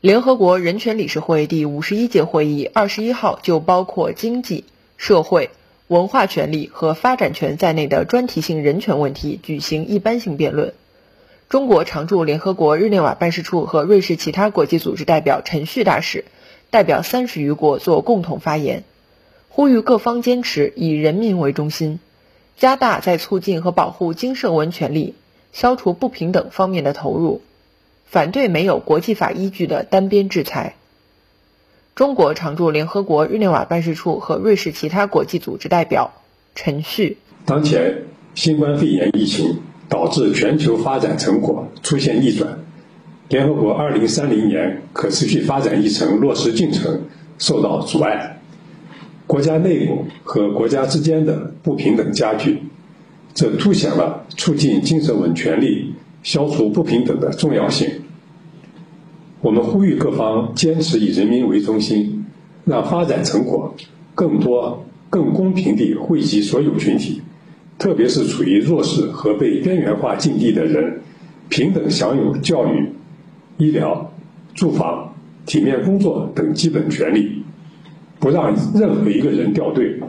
联合国人权理事会第五十一届会议二十一号就包括经济社会。文化权利和发展权在内的专题性人权问题举行一般性辩论。中国常驻联合国日内瓦办事处和瑞士其他国际组织代表陈旭大使代表三十余国作共同发言，呼吁各方坚持以人民为中心，加大在促进和保护经社文权利、消除不平等方面的投入，反对没有国际法依据的单边制裁。中国常驻联合国日内瓦办事处和瑞士其他国际组织代表陈旭：当前新冠肺炎疫情导致全球发展成果出现逆转，联合国2030年可持续发展议程落实进程受到阻碍，国家内部和国家之间的不平等加剧，这凸显了促进精神文权利、消除不平等的重要性。我们呼吁各方坚持以人民为中心，让发展成果更多、更公平地惠及所有群体，特别是处于弱势和被边缘化境地的人，平等享有教育、医疗、住房、体面工作等基本权利，不让任何一个人掉队，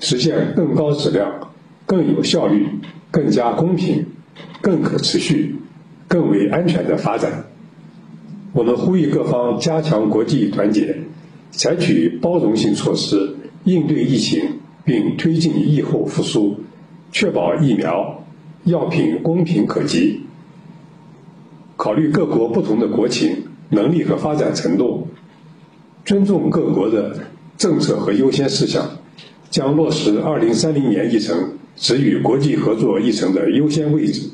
实现更高质量、更有效率、更加公平、更可持续、更为安全的发展。我们呼吁各方加强国际团结，采取包容性措施应对疫情，并推进疫后复苏，确保疫苗、药品公平可及。考虑各国不同的国情、能力和发展程度，尊重各国的政策和优先事项，将落实2030年议程给予国际合作议程的优先位置，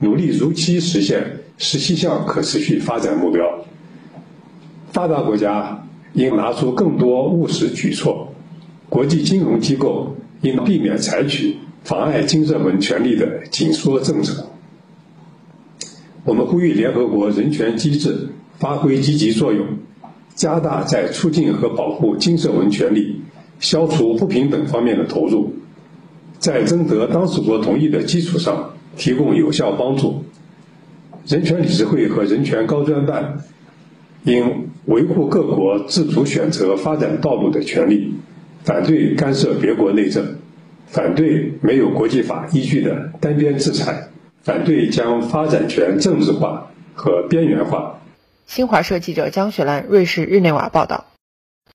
努力如期实现。十七项可持续发展目标，发达国家应拿出更多务实举措，国际金融机构应避免采取妨碍金正文权利的紧缩政策。我们呼吁联合国人权机制发挥积极作用，加大在促进和保护金正文权利、消除不平等方面的投入，在征得当事国同意的基础上提供有效帮助。人权理事会和人权高专办应维护各国自主选择发展道路的权利，反对干涉别国内政，反对没有国际法依据的单边制裁，反对将发展权政治化和边缘化。新华社记者江雪兰，瑞士日内瓦报道。